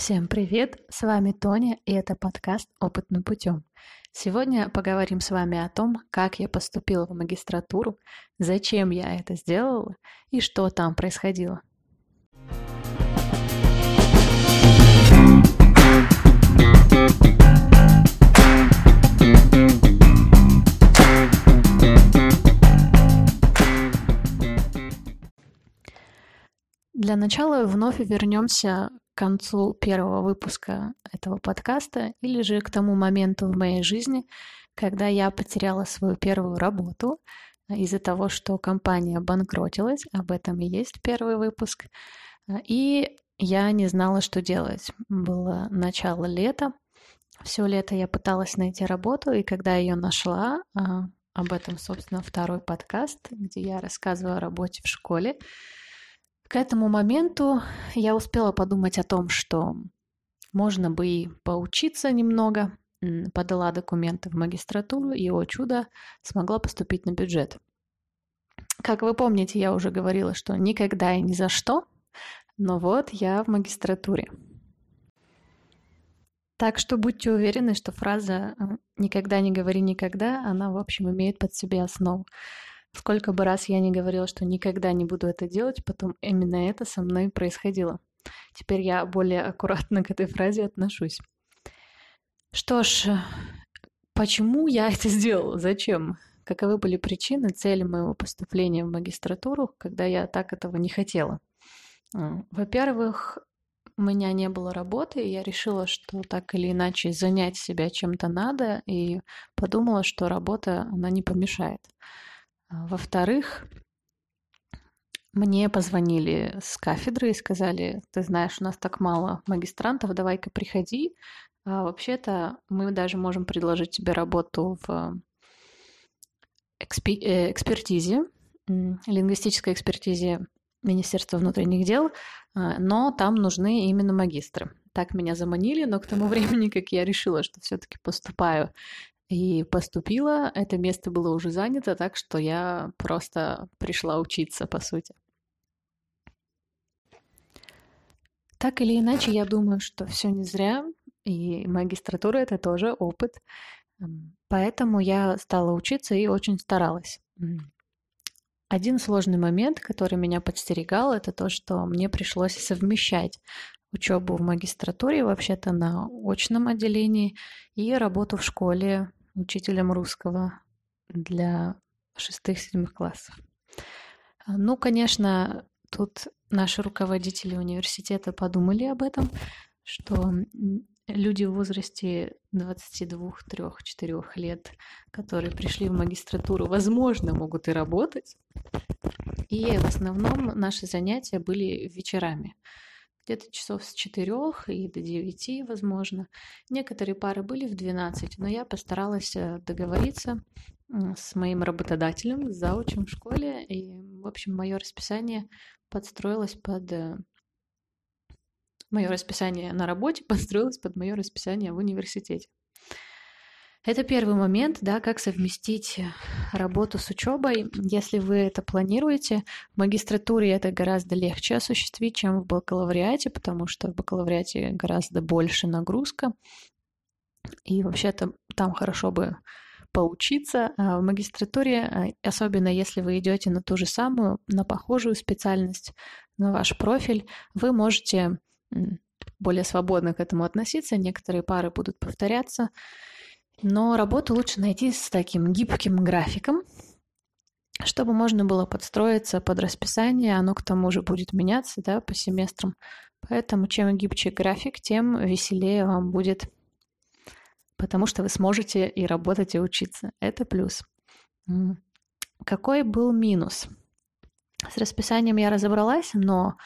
Всем привет! С вами Тоня, и это подкаст «Опытным путем». Сегодня поговорим с вами о том, как я поступила в магистратуру, зачем я это сделала и что там происходило. Для начала вновь вернемся концу первого выпуска этого подкаста или же к тому моменту в моей жизни, когда я потеряла свою первую работу из-за того, что компания банкротилась. Об этом и есть первый выпуск. И я не знала, что делать. Было начало лета. Все лето я пыталась найти работу, и когда ее нашла, а, об этом, собственно, второй подкаст, где я рассказываю о работе в школе, к этому моменту я успела подумать о том, что можно бы и поучиться немного, подала документы в магистратуру и, о чудо, смогла поступить на бюджет. Как вы помните, я уже говорила, что никогда и ни за что, но вот я в магистратуре. Так что будьте уверены, что фраза э, «никогда не говори никогда», она, в общем, имеет под себе основу. Сколько бы раз я не говорила, что никогда не буду это делать, потом именно это со мной происходило. Теперь я более аккуратно к этой фразе отношусь. Что ж, почему я это сделала? Зачем? Каковы были причины, цели моего поступления в магистратуру, когда я так этого не хотела? А, во-первых, у меня не было работы, и я решила, что так или иначе занять себя чем-то надо, и подумала, что работа, она не помешает. А, во-вторых, мне позвонили с кафедры и сказали, ты знаешь, у нас так мало магистрантов, давай-ка приходи. А вообще-то мы даже можем предложить тебе работу в экспи- э, экспертизе, лингвистической экспертизе Министерства внутренних дел, а, но там нужны именно магистры. Так меня заманили, но к тому времени, как я решила, что все-таки поступаю и поступила, это место было уже занято, так что я просто пришла учиться, по сути. Так или иначе, я думаю, что все не зря, и магистратура это тоже опыт. Поэтому я стала учиться и очень старалась. Один сложный момент, который меня подстерегал, это то, что мне пришлось совмещать учебу в магистратуре, вообще-то на очном отделении, и работу в школе учителем русского для шестых-седьмых классов. А, ну, конечно, тут наши руководители университета подумали об этом, что люди в возрасте 22, 3, 4 лет, которые пришли в магистратуру, возможно, могут и работать. И в основном наши занятия были вечерами где-то часов с 4 и до 9, возможно. Некоторые пары были в 12, но я постаралась э, договориться с моим работодателем, с заучем в школе, и, в общем, мое расписание подстроилось под э, мое расписание на работе подстроилось под мое расписание в университете. Это первый момент, да, как совместить работу с учебой. Если вы это планируете, в магистратуре это гораздо легче осуществить, чем в бакалавриате, потому что в бакалавриате гораздо больше нагрузка. И вообще-то там хорошо бы поучиться. А в магистратуре, а, особенно если вы идете на ту же самую, на похожую специальность, на ваш профиль, вы можете более свободно к этому относиться. Некоторые пары будут повторяться. Но работу лучше найти с таким гибким графиком, чтобы можно было подстроиться под расписание, оно к тому же будет меняться да, по семестрам. Поэтому чем гибче график, тем веселее вам будет, потому что вы сможете и работать, и учиться. Это плюс. Какой был минус? С расписанием я разобралась, но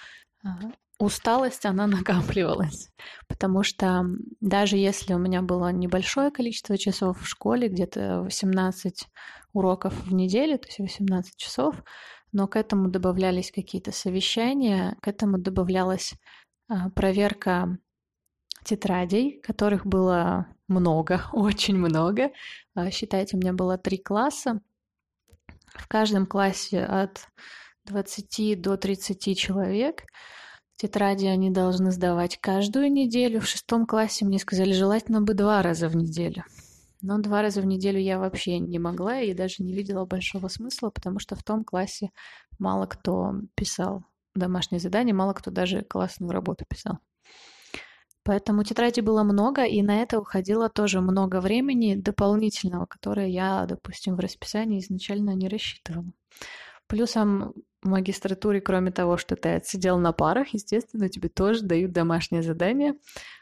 а, усталость, она накапливалась. Потому что даже если у меня было небольшое количество часов в школе, где-то 18 уроков в неделю, то есть 18 часов, но к этому добавлялись какие-то совещания, к этому добавлялась а, проверка тетрадей, которых было много, очень много. А, считайте, у меня было три класса. В каждом классе от 20 до 30 человек. Тетради они должны сдавать каждую неделю. В шестом классе мне сказали, желательно бы два раза в неделю. Но два раза в неделю я вообще не могла и даже не видела большого смысла, потому что в том классе мало кто писал домашние задания, мало кто даже классную работу писал. Поэтому тетради было много, и на это уходило тоже много времени дополнительного, которое я, допустим, в расписании изначально не рассчитывала. Плюсом в магистратуре, кроме того, что ты отсидел на парах, естественно, тебе тоже дают домашнее задание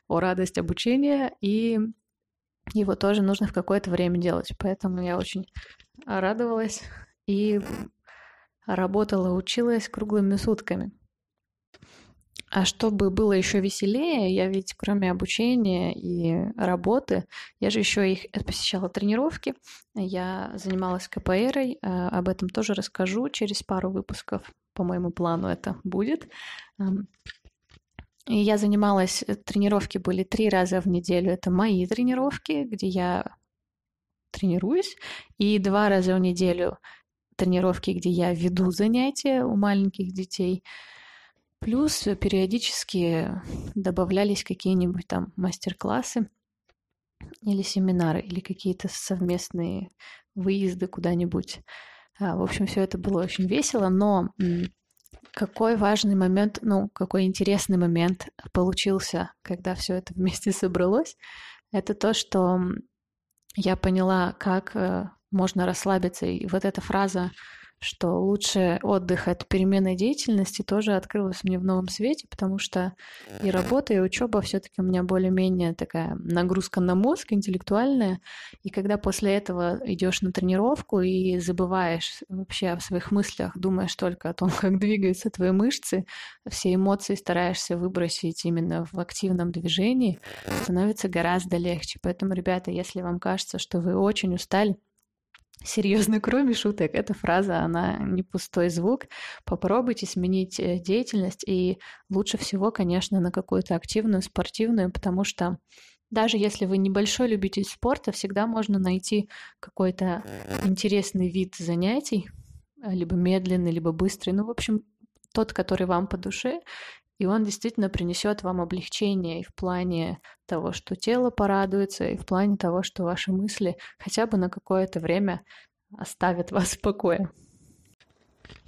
о радость обучения, и его тоже нужно в какое-то время делать. Поэтому я очень радовалась и работала, училась круглыми сутками. А чтобы было еще веселее, я ведь кроме обучения и работы, я же еще их посещала тренировки, я занималась КПР, а, об этом тоже расскажу через пару выпусков, по моему плану это будет. И я занималась, э, тренировки были три раза в неделю, это мои тренировки, где я тренируюсь, и два раза в неделю тренировки, где я веду занятия у маленьких детей – Плюс периодически добавлялись какие-нибудь там мастер-классы или семинары, или какие-то совместные выезды куда-нибудь. А, в общем, все это было очень весело, но какой важный момент, ну, какой интересный момент получился, когда все это вместе собралось, это то, что я поняла, как э, можно расслабиться. И вот эта фраза что лучше отдых от переменной деятельности тоже открылось мне в новом свете, потому что и работа, и учеба все-таки у меня более-менее такая нагрузка на мозг интеллектуальная. И когда после этого идешь на тренировку и забываешь вообще о своих мыслях, думаешь только о том, как двигаются твои мышцы, все эмоции стараешься выбросить именно в активном движении, становится гораздо легче. Поэтому, ребята, если вам кажется, что вы очень устали, Серьезно, кроме шуток, эта фраза, она не пустой звук. Попробуйте сменить э, деятельность, и лучше всего, конечно, на какую-то активную, спортивную, потому что даже если вы небольшой любитель спорта, всегда можно найти какой-то интересный вид занятий, либо медленный, либо быстрый, ну, в общем, тот, который вам по душе, и он действительно принесет вам облегчение и в плане того, что тело порадуется, и в плане того, что ваши мысли хотя бы на какое-то время оставят вас в покое.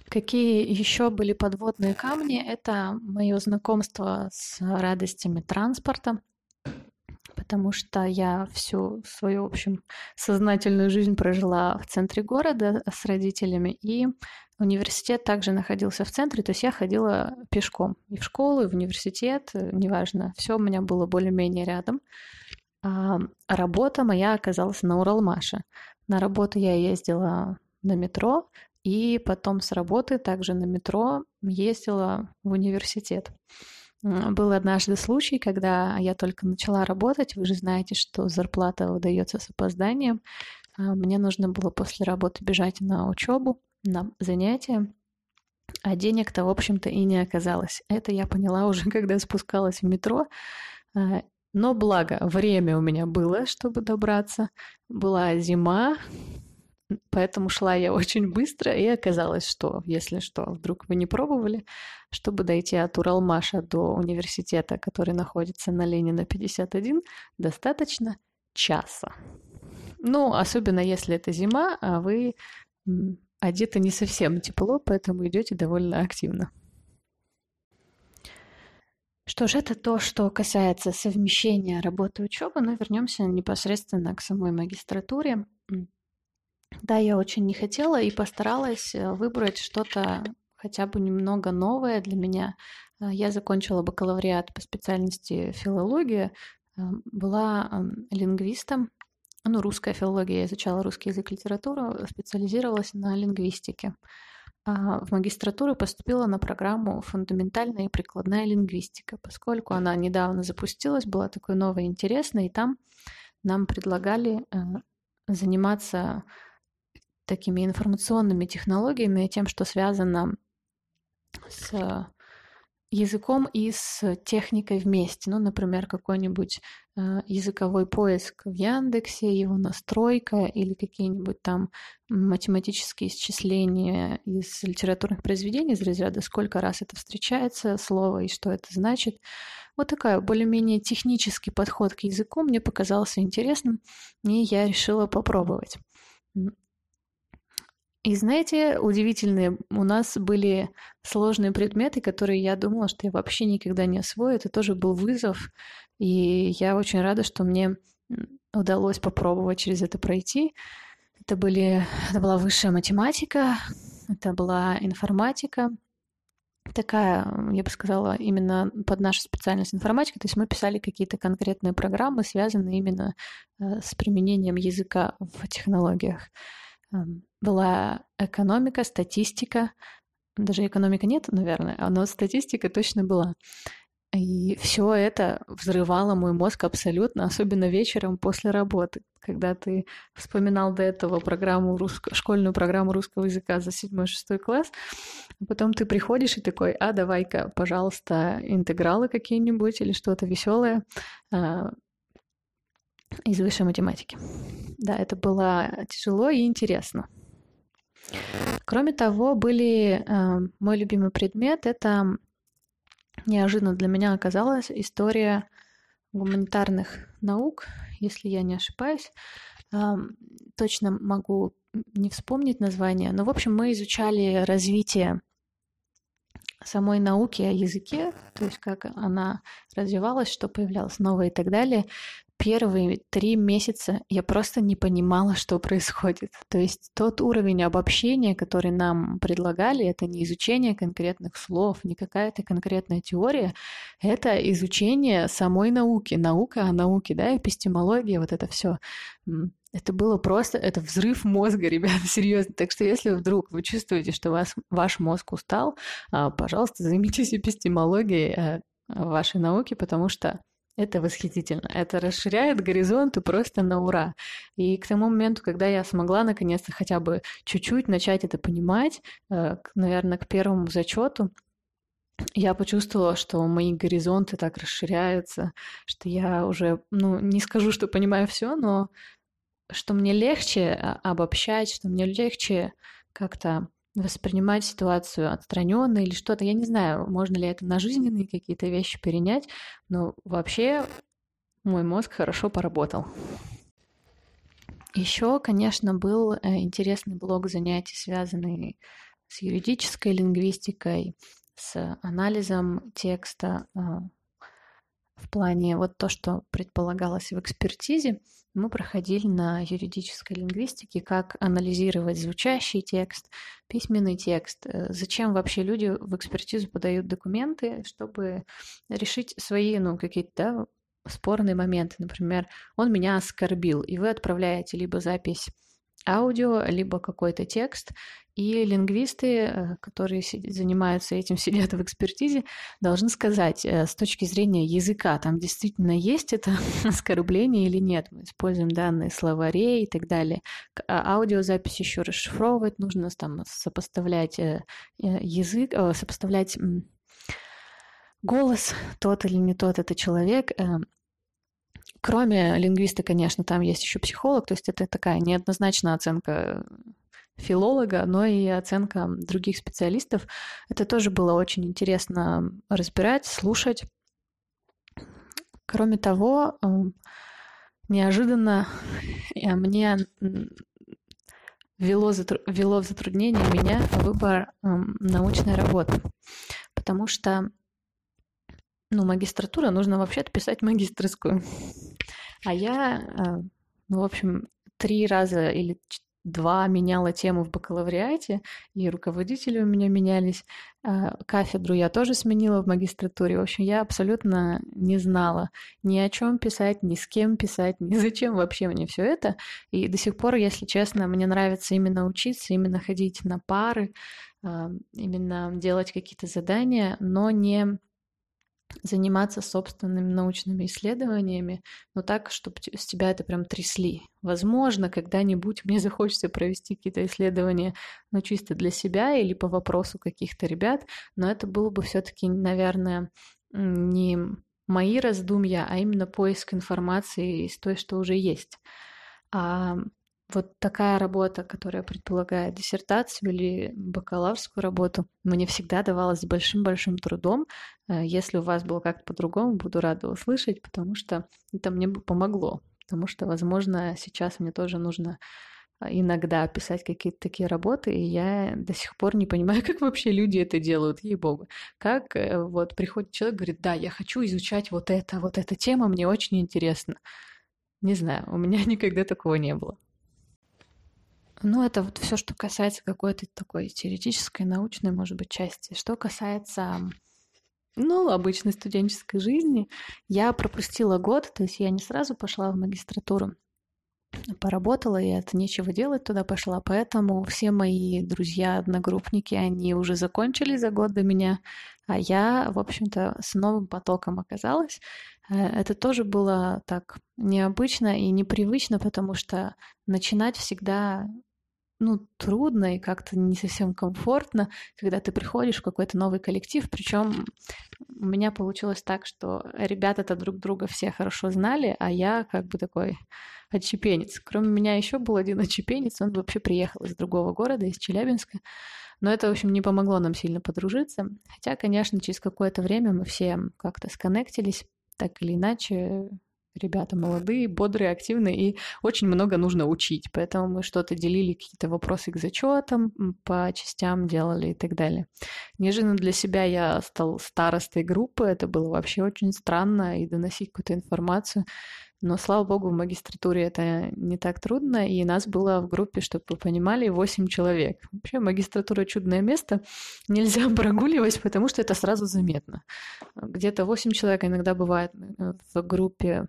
Какие еще были подводные камни? Это мое знакомство с радостями транспорта, потому что я всю свою, в общем, сознательную жизнь прожила в центре города с родителями, и Университет также находился в центре, то есть я ходила пешком и в школу, и в университет, э, неважно, все у меня было более-менее рядом. А работа моя оказалась на Уралмаше. На работу я ездила на метро, и потом с работы также на метро ездила в университет. Был однажды случай, когда я только начала работать, вы же знаете, что зарплата выдается с опозданием. А мне нужно было после работы бежать на учебу, на занятия, а денег-то, в общем-то, и не оказалось. Это я поняла уже, когда спускалась в метро. А, но благо, время у меня было, чтобы добраться. Была зима, поэтому шла я очень быстро, и оказалось, что, если что, вдруг вы не пробовали, чтобы дойти от Уралмаша до университета, который находится на Ленина 51, достаточно часа. Ну, особенно если это зима, а вы одеты не совсем тепло, поэтому идете довольно активно. Что ж, это то, что касается совмещения работы и учебы, но вернемся непосредственно к самой магистратуре. Да, я очень не хотела и постаралась э, выбрать что-то хотя бы немного новое для меня. Э, я закончила бакалавриат по специальности филология, э, была лингвистом, ну, русская филология, я изучала русский язык и литературу, специализировалась на лингвистике. А в магистратуру поступила на программу «Фундаментальная и прикладная лингвистика», поскольку она недавно запустилась, была такой новой интересной, и там нам предлагали заниматься такими информационными технологиями и тем, что связано с языком и с техникой вместе. Ну, например, какой-нибудь э, языковой поиск в Яндексе, его настройка или какие-нибудь там математические исчисления из литературных произведений из разряда «Сколько раз это встречается слово и что это значит?». Вот такая более-менее технический подход к языку мне показался интересным, и я решила попробовать. И знаете, удивительные у нас были сложные предметы, которые я думала, что я вообще никогда не освою. Это тоже был вызов. И я очень рада, что мне удалось попробовать через это пройти. Это, были, это была высшая математика, это была информатика, такая, я бы сказала, именно под нашу специальность информатика. То есть мы писали какие-то конкретные программы, связанные именно э, с применением языка в технологиях. Была экономика, статистика. Даже экономика нет, наверное, но статистика точно была. И все это взрывало мой мозг абсолютно, особенно вечером после работы, когда ты вспоминал до этого программу русско... школьную программу русского языка за 7-6 класс, а потом ты приходишь и такой, а давай-ка, пожалуйста, интегралы какие-нибудь или что-то веселое а, из высшей математики. Да, это было тяжело и интересно. Кроме того, были э, мой любимый предмет это неожиданно для меня оказалась история гуманитарных наук, если я не ошибаюсь. Э, точно могу не вспомнить название, но в общем мы изучали развитие самой науки о языке, то есть как она развивалась, что появлялось новое и так далее первые три месяца я просто не понимала, что происходит. То есть тот уровень обобщения, который нам предлагали, это не изучение конкретных слов, не какая-то конкретная теория, это изучение самой науки, наука о науке, да, эпистемология, вот это все. Это было просто, это взрыв мозга, ребята, серьезно. Так что если вдруг вы чувствуете, что вас, ваш мозг устал, а, пожалуйста, займитесь эпистемологией э, вашей науки, потому что это восхитительно. Это расширяет горизонты просто на ура. И к тому моменту, когда я смогла наконец-то хотя бы чуть-чуть начать это понимать, э, наверное, к первому зачету, я почувствовала, что мои горизонты так расширяются, что я уже, ну, не скажу, что понимаю все, но что мне легче а, обобщать, что мне легче как-то воспринимать ситуацию отстраненно или что-то. Я не знаю, можно ли это на жизненные какие-то вещи перенять, но вообще мой мозг хорошо поработал. Еще, конечно, был э, интересный блок занятий, связанный с юридической лингвистикой, с анализом текста, а, в плане вот то, что предполагалось в экспертизе, мы проходили на юридической лингвистике, как анализировать звучащий текст, письменный текст, э, зачем вообще люди в экспертизу подают документы, чтобы решить свои, ну, какие-то, да, спорные моменты. Например, он меня оскорбил, и вы отправляете либо запись аудио, либо какой-то текст. И лингвисты, э, которые занимаются этим, сидят в экспертизе, должны сказать э, с точки зрения языка, там действительно есть это оскорбление или нет. Мы используем данные словарей и так далее. А аудиозапись еще расшифровывать нужно, там сопоставлять э, язык, сопоставлять голос, тот или не тот это человек, Кроме лингвиста, конечно, там есть еще психолог, то есть это такая неоднозначная оценка филолога, но и оценка других специалистов. Это тоже было очень интересно разбирать, слушать. Кроме того, эм, неожиданно э, мне ввело, ввело в затруднение меня выбор эм, научной работы, потому что ну, магистратура, нужно вообще-то писать магистрскую. А я, э, ну, в общем, три раза или два меняла тему в бакалавриате, и руководители у меня менялись. А, кафедру я тоже сменила в магистратуре. В общем, я абсолютно не знала ни о чем писать, ни с кем писать, ни зачем вообще мне все это. И до сих пор, если честно, мне нравится именно учиться, именно ходить на пары, а, именно делать какие-то задания, но не заниматься собственными научными исследованиями, но так, чтобы с тебя это прям трясли. Возможно, когда-нибудь мне захочется провести какие-то исследования, но чисто для себя или по вопросу каких-то ребят, но это было бы все-таки, наверное, не мои раздумья, а именно поиск информации из той, что уже есть. Вот такая работа, которая предполагает диссертацию или бакалаврскую работу, мне всегда давалась с большим-большим трудом. Э, если у вас было как-то по-другому, буду рада услышать, потому что это мне бы помогло. Потому что, возможно, сейчас мне тоже нужно а, иногда писать какие-то такие работы, и я до сих пор не понимаю, как вообще люди это делают, ей-богу. Как э, вот приходит человек, говорит, да, я хочу изучать вот это, вот эта тема, мне очень интересна. Не знаю, у меня никогда такого не было. Ну, это вот все, что касается какой-то такой теоретической, научной, может быть, части. Что касается, ну, обычной студенческой жизни, я пропустила год, то есть я не сразу пошла в магистратуру, поработала, и это нечего делать, туда пошла. Поэтому все мои друзья, одногруппники, они уже закончили за год до меня, а я, в общем-то, с новым потоком оказалась. Э, это тоже было так необычно и непривычно, потому что начинать всегда ну, трудно и как-то не совсем комфортно, когда ты приходишь в какой-то новый коллектив. Причем у меня получилось так, что ребята-то друг друга все хорошо знали, а я как бы такой отчепенец. Кроме меня еще был один отчепенец, он вообще приехал из другого города, из Челябинска. Но это, в общем, не помогло нам сильно подружиться. Хотя, конечно, через какое-то время мы все как-то сконнектились, так или иначе, ребята молодые, бодрые, активные, и очень много нужно учить. Поэтому мы что-то делили, какие-то вопросы к зачетам, по частям делали и так далее. Неожиданно для себя я стал старостой группы, это было вообще очень странно, и доносить какую-то информацию. Но, слава богу, в магистратуре это не так трудно, и нас было в группе, чтобы вы понимали, 8 человек. Вообще магистратура — чудное место, нельзя прогуливать, потому что это сразу заметно. Где-то 8 человек иногда бывает э, в группе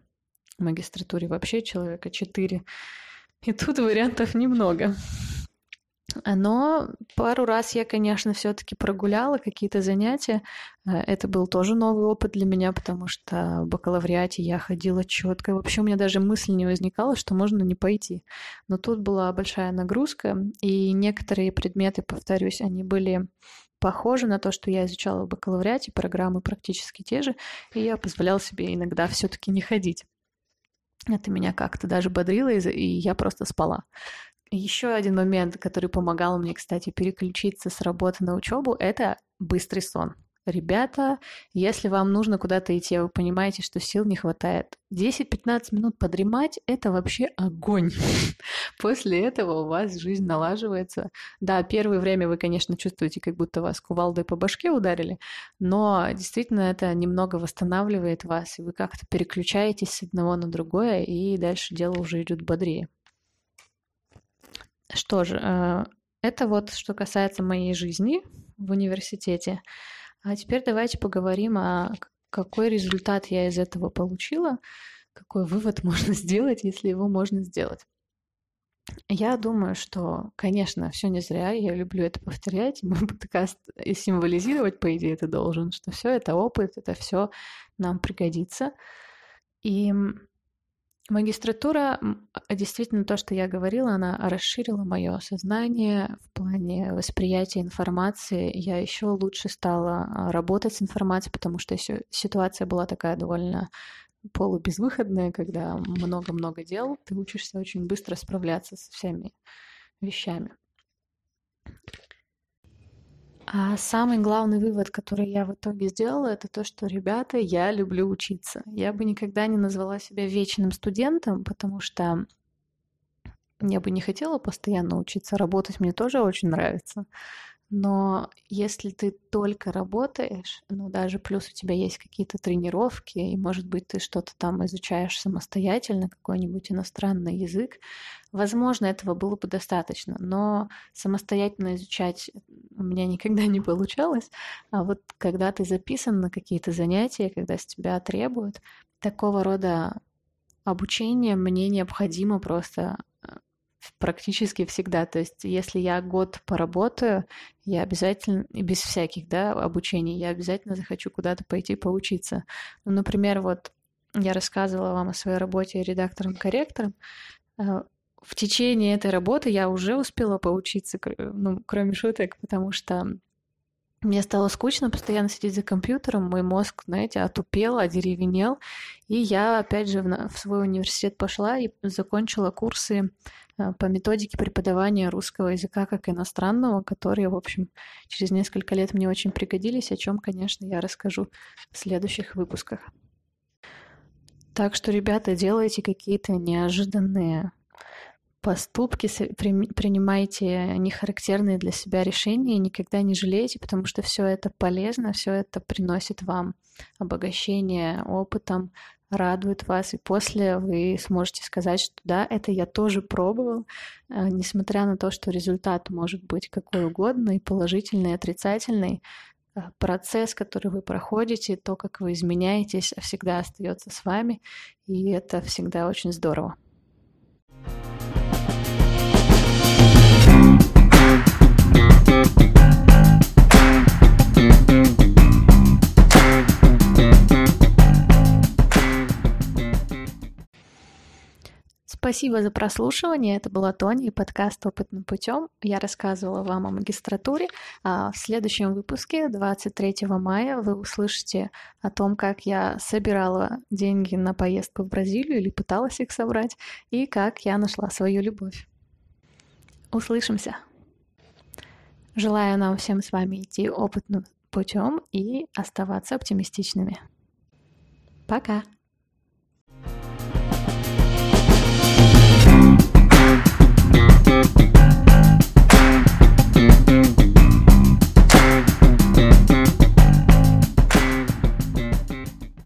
в магистратуре вообще человека 4. И тут вариантов немного. Но пару раз я, конечно, все-таки прогуляла какие-то занятия. Э, это был тоже новый опыт для меня, потому что в бакалавриате я ходила четко. Вообще у меня даже мысль не возникала, что можно не пойти. Но тут была большая нагрузка, и некоторые предметы, повторюсь, они были похожи на то, что я изучала в бакалавриате, программы практически те же, и я позволяла себе иногда все-таки не ходить. Это меня как-то даже бодрило, и я просто спала. Еще один момент, который помогал мне, кстати, переключиться с работы на учебу, это быстрый сон. Ребята, если вам нужно куда-то идти, вы понимаете, что сил не хватает. 10-15 минут подремать – это вообще огонь. После этого у вас жизнь налаживается. Да, первое время вы, конечно, чувствуете, как будто вас кувалдой по башке ударили, но действительно это немного восстанавливает вас, и вы как-то переключаетесь с одного на другое, и дальше дело уже идет бодрее. Что же, э, это вот что касается моей жизни в университете. А теперь давайте поговорим о какой результат я из этого получила, какой вывод можно сделать, если его можно сделать. Я думаю, что, конечно, все не зря, я люблю это повторять, мой подкаст и символизировать, по идее, это должен, что все это опыт, это все нам пригодится. И Магистратура, действительно, то, что я говорила, она расширила мое сознание в плане восприятия информации. Я еще лучше стала а, работать с информацией, потому что ситуация была такая довольно полубезвыходная, когда много-много дел, ты учишься очень быстро справляться со всеми вещами. А самый главный вывод, который я в итоге сделала, это то, что, ребята, я люблю учиться. Я бы никогда не назвала себя вечным студентом, потому что я бы не хотела постоянно учиться. Работать мне тоже очень нравится. Но если ты только работаешь, ну даже плюс у тебя есть какие-то тренировки, и, может быть, ты что-то там изучаешь самостоятельно, какой-нибудь иностранный язык, возможно, этого было бы достаточно. Но самостоятельно изучать у меня никогда не получалось. А вот когда ты записан на какие-то занятия, когда с тебя требуют, такого рода обучение мне необходимо просто практически всегда. То есть, если я год поработаю, я обязательно, и без всяких, да, обучений, я обязательно захочу куда-то пойти поучиться. Ну, например, вот я рассказывала вам о своей работе редактором-корректором. Э, в течение этой работы я уже успела поучиться, ну, кроме шуток, потому что мне стало скучно постоянно сидеть за компьютером, мой мозг, знаете, отупел, одеревенел, и я опять же в свой университет пошла и закончила курсы по методике преподавания русского языка как иностранного, которые, в общем, через несколько лет мне очень пригодились, о чем, конечно, я расскажу в следующих выпусках. Так что, ребята, делайте какие-то неожиданные поступки, принимайте нехарактерные для себя решения, никогда не жалейте, потому что все это полезно, все это приносит вам обогащение опытом, радует вас, и после вы сможете сказать, что да, это я тоже пробовал, э, несмотря на то, что результат может быть какой угодно, и положительный, и отрицательный, э, процесс, который вы проходите, то, как вы изменяетесь, всегда остается с вами, и это всегда очень здорово. Спасибо за прослушивание. Это была Тоня и подкаст «Опытным путем». Я рассказывала вам о магистратуре. А в следующем выпуске, 23 мая, вы услышите о том, как я собирала деньги на поездку в Бразилию или пыталась их собрать, и как я нашла свою любовь. Услышимся! Желаю нам всем с вами идти опытным путем и оставаться оптимистичными. Пока!